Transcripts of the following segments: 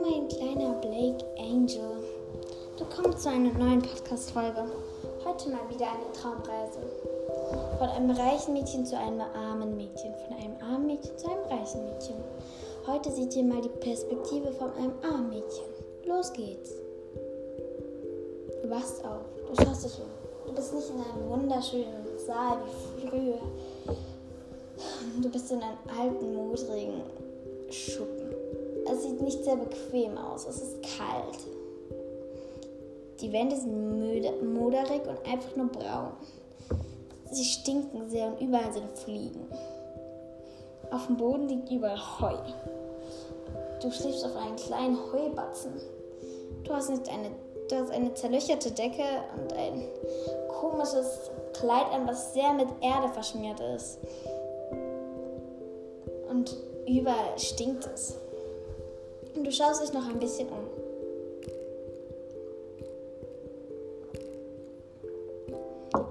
Mein kleiner Blake Angel. Kommst zu einer neuen Podcast-Folge. Heute mal wieder eine Traumreise. Von einem reichen Mädchen zu einem armen Mädchen. Von einem armen Mädchen zu einem reichen Mädchen. Heute seht ihr mal die Perspektive von einem armen Mädchen. Los geht's. Du wachst auf. Du schaust dich um. Du bist nicht in einem wunderschönen Saal wie früher. Du bist in einem alten, modrigen Schuppen. Es sieht nicht sehr bequem aus. Es ist kalt. Die Wände sind moderig und einfach nur braun. Sie stinken sehr und überall sind Fliegen. Auf dem Boden liegt überall Heu. Du schläfst auf einen kleinen Heubatzen. Du hast nicht eine, du hast eine zerlöcherte Decke und ein komisches Kleid an, was sehr mit Erde verschmiert ist. Überall stinkt es. Und du schaust dich noch ein bisschen um.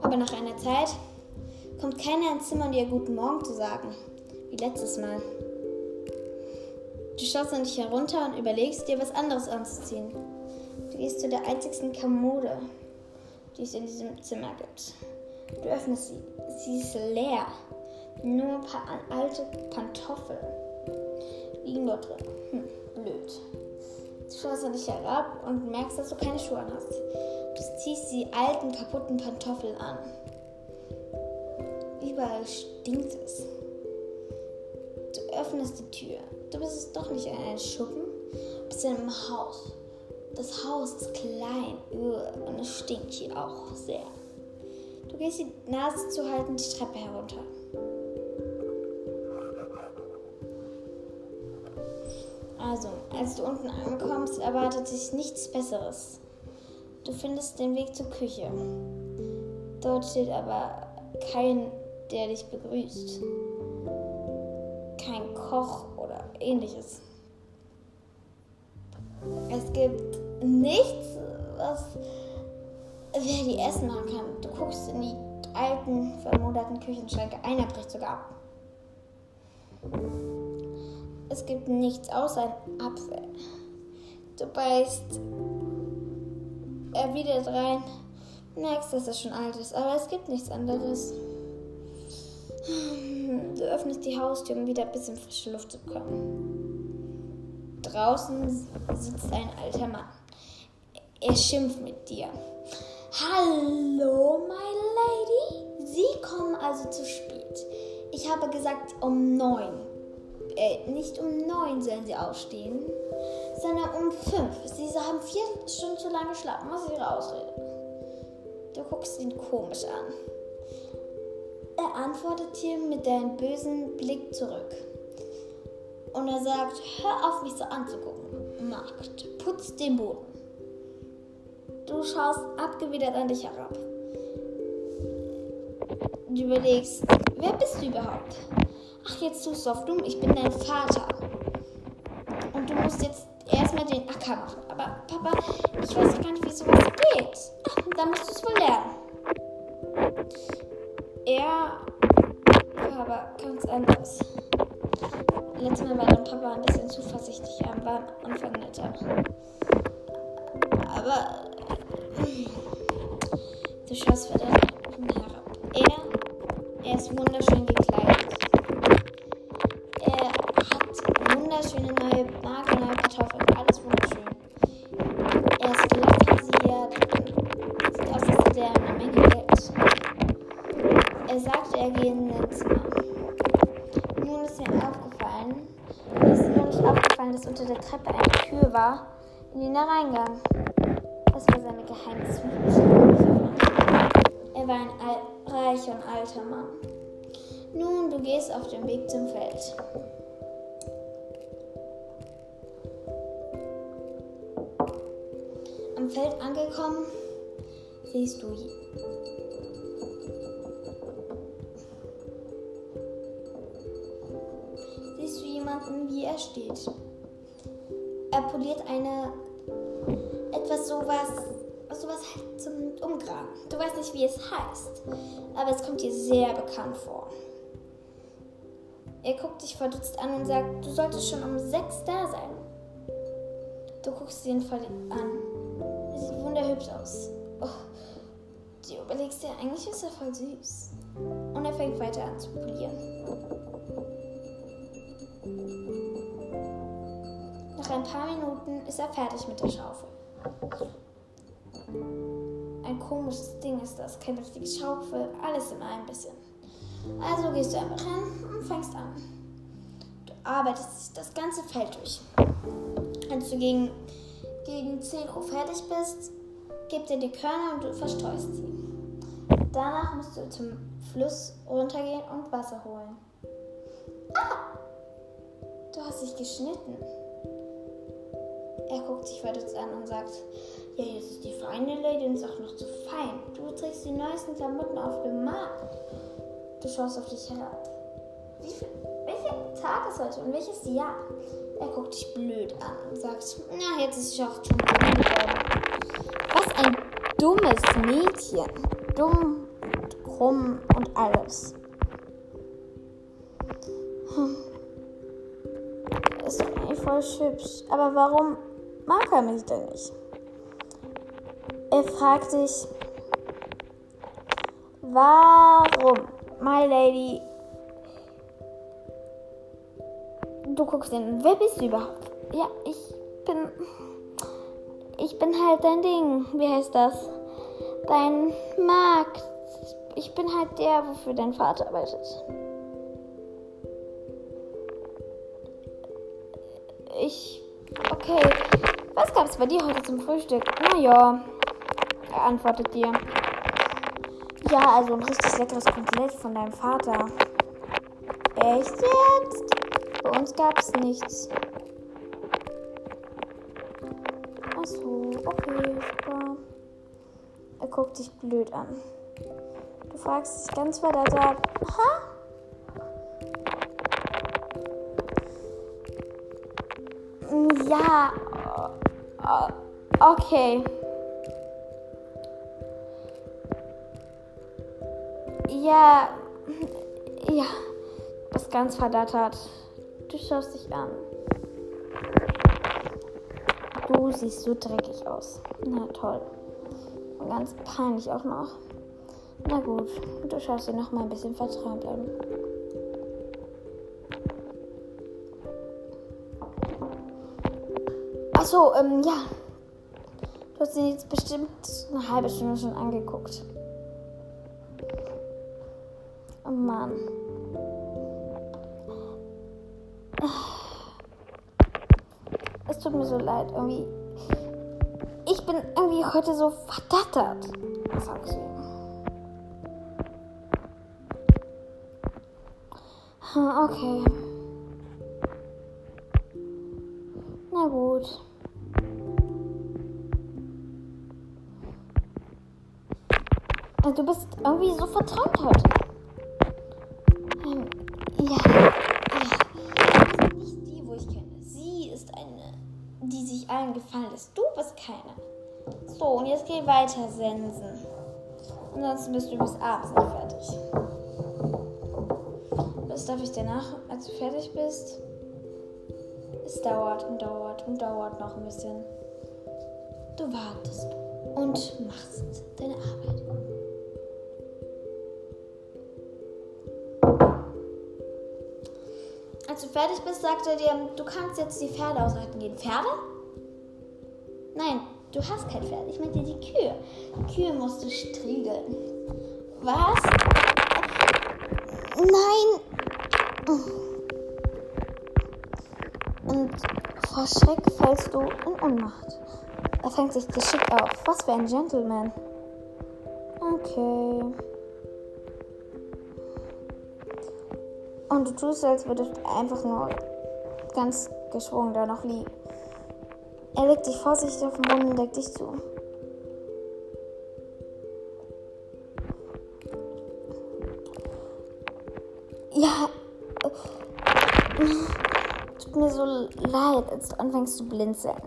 Aber nach einer Zeit kommt keiner ins Zimmer, um dir Guten Morgen zu sagen, wie letztes Mal. Du schaust an dich herunter und überlegst dir, was anderes anzuziehen. Du gehst zu der einzigsten Kommode, die es in diesem Zimmer gibt. Du öffnest sie. Sie ist leer. Nur ein paar alte Pantoffeln dort drin. Hm, blöd. Du schaust an dich herab und merkst, dass du keine Schuhe an hast. Du ziehst die alten, kaputten Pantoffeln an. Überall stinkt es. Du öffnest die Tür. Du bist doch nicht in einem Schuppen, du bist in einem Haus. Das Haus ist klein und es stinkt hier auch sehr. Du gehst die Nase zu halten die Treppe herunter. Also, als du unten ankommst, erwartet sich nichts Besseres. Du findest den Weg zur Küche. Dort steht aber kein, der dich begrüßt. Kein Koch ähnliches. Es gibt nichts, was wer die Essen machen kann. Du guckst in die alten, vermoderten Küchenschränke. Einer bricht sogar ab. Es gibt nichts außer ein Apfel. Du beißt erwidert rein, merkst, dass es schon alt ist, aber es gibt nichts anderes. Du öffnest die Haustür, um wieder ein bisschen frische Luft zu bekommen. Draußen sitzt ein alter Mann. Er schimpft mit dir. Hallo, my lady. Sie kommen also zu spät. Ich habe gesagt um neun. Äh, nicht um neun sollen Sie aufstehen, sondern um fünf. Sie haben vier Stunden zu lange geschlafen. Was ist Ihre Ausrede? Du guckst ihn komisch an. Er antwortet dir mit deinem bösen Blick zurück. Und er sagt, hör auf mich so anzugucken. Magd, putz den Boden. Du schaust abgewidert an dich herab. Du überlegst, wer bist du überhaupt? Ach, jetzt tust du auf dumm, ich bin dein Vater. Und du musst jetzt erstmal den Acker machen. Aber Papa, ich weiß gar nicht, wie sowas geht. Ach, dann musst du es wohl lernen. Er aber ganz anders. Letztes Mal war dein Papa ein bisschen zuversichtlich, er war am Anfang netter. Aber du schaust weiter herab. Er, er ist wunderschön gekleidet. Sagte, er gehe in sein Zimmer. Nun ist ihm aufgefallen, ist noch nicht aufgefallen, dass unter der Treppe eine Tür war, in den er reingang. Das war seine geheime Er war ein reicher und alter Mann. Nun, du gehst auf dem Weg zum Feld. Am Feld angekommen, siehst du wie er steht. Er poliert eine etwas sowas, sowas halt zum Umgraben. Du weißt nicht, wie es heißt, aber es kommt dir sehr bekannt vor. Er guckt dich verdutzt an und sagt, du solltest schon um sechs da sein. Du guckst ihn an. Er sieht wunderhübsch aus. Oh, du überlegst dir, eigentlich ist er voll süß. Und er fängt weiter an zu polieren. Nach ein paar Minuten ist er fertig mit der Schaufel. Ein komisches Ding ist das, keine richtige Schaufel, alles in einem bisschen. Also gehst du einfach hin und fängst an. Du arbeitest das ganze Feld durch. Als du gegen, gegen 10 Uhr fertig bist, gibt er die Körner und du verstreust sie. Danach musst du zum Fluss runtergehen und Wasser holen. Ah! Du hast dich geschnitten. Er guckt sich verdutzt an und sagt, ja, jetzt ist die feine Lady und ist auch noch zu fein. Du trägst die neuesten Klamotten auf dem Markt. Du schaust auf dich herab. Viel, welcher Tag ist heute und welches Jahr? Er guckt dich blöd an und sagt, na, jetzt ist es auch schon. Was ein dummes Mädchen. Dumm, und krumm und alles. Hm. Ist eigentlich voll hübsch. Aber warum mag er mich denn nicht? Er fragt dich, warum, my lady, du guckst ihn, wer bist du überhaupt? Ja, ich bin, ich bin halt dein Ding, wie heißt das? Dein Markt. Ich bin halt der, wofür dein Vater arbeitet. Gab's bei dir heute zum Frühstück? Naja, er antwortet dir. Ja, also ein richtig leckeres Kotelett von deinem Vater. Echt jetzt? Bei uns gab es nichts. Achso, okay, super. Er guckt dich blöd an. Du fragst dich ganz verdattert, ha? Ja, okay. Ja, ja, das ganz verdattert. Du schaust dich an. Du siehst so dreckig aus. Na toll. Und ganz peinlich auch noch. Na gut, du schaust dir noch mal ein bisschen verträumt an. Achso, ähm, ja. Du hast ihn jetzt bestimmt eine halbe Stunde schon angeguckt. Oh Mann. Es tut mir so leid, irgendwie. Ich bin irgendwie heute so verdattert, sagst du. Okay. Du bist irgendwie so verträumt heute. Ja, ja. Nicht die, wo ich kenne. Sie ist eine, die sich allen gefallen lässt. Du bist keine. So, und jetzt geh weiter sensen. Ansonsten bist du bis abends nicht fertig. Was darf ich dir nach, als du fertig bist? Es dauert und dauert und dauert noch ein bisschen. Du wartest und machst deine Arbeit. Fertig bist, sagt er dir, du kannst jetzt die Pferde ausreiten gehen. Pferde? Nein, du hast kein Pferd. Ich meinte die Kühe. Kühe musst du striegeln. Was? Nein. Und vor Schreck fällst du in Unmacht. Er fängt sich geschickt auf. Was für ein Gentleman. Okay. Und du tust, als würdest du einfach nur ganz geschwungen da noch liegen. Er legt dich vorsichtig auf den Boden und deckt dich zu. Ja. Tut mir so leid, als du anfängst zu blinzeln.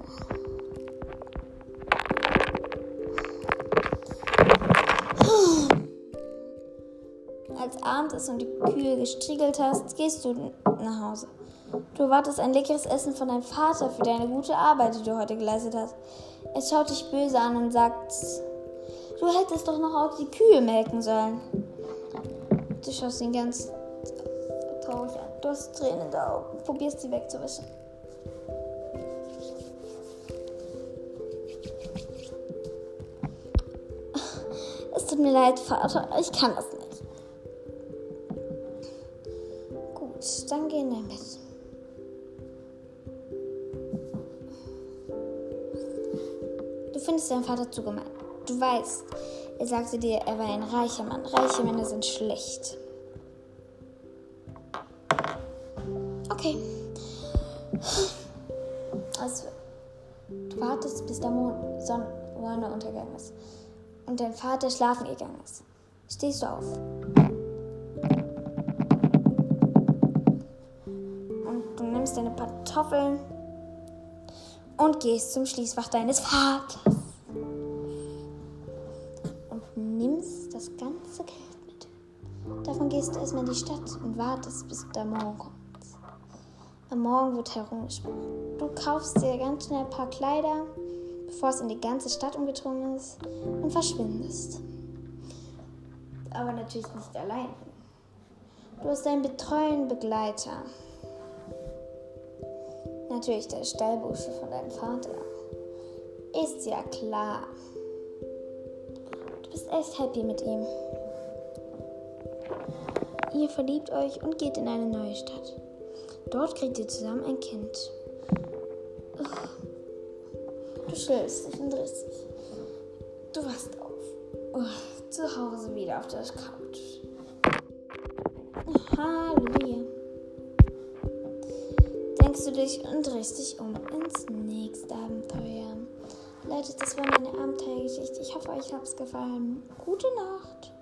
Als Abend ist und die Kühe gestriegelt hast, gehst du nach Hause. Du erwartest ein leckeres Essen von deinem Vater für deine gute Arbeit, die du heute geleistet hast. Er schaut dich böse an und sagt, du hättest doch noch auch die Kühe melken sollen. Du schaust ihn ganz traurig an. Du hast Tränen in den Augen. Probierst sie wegzuwischen. Es tut mir leid, Vater. Ich kann das nicht. Findest deinen Vater zu gemein. Du weißt, er sagte dir, er war ein reicher Mann. Reiche Männer sind schlecht. Okay. Also, du wartest, bis der Mond, Sonne untergegangen ist und dein Vater schlafen gegangen ist. Stehst du auf. Und du nimmst deine Kartoffeln und gehst zum Schließfach deines Vaters. Das ganze Geld mit. Davon gehst du erstmal in die Stadt und wartest, bis der Morgen kommt. Am Morgen wird herumgesprochen. Du kaufst dir ganz schnell ein paar Kleider, bevor es in die ganze Stadt umgedrungen ist, und verschwindest. Aber natürlich nicht allein. Du hast einen betreuen Begleiter. Natürlich der Stallbursche von deinem Vater. Ist ja klar. Du bist echt happy mit ihm. Ihr verliebt euch und geht in eine neue Stadt. Dort kriegt ihr zusammen ein Kind. Du schläfst dich und drehst dich. Du wachst auf. zu Hause wieder auf der Couch. Halleluja. Denkst du dich und drehst dich um. Leute, das war meine Abenteuergeschichte. Ich hoffe, euch hat es gefallen. Gute Nacht.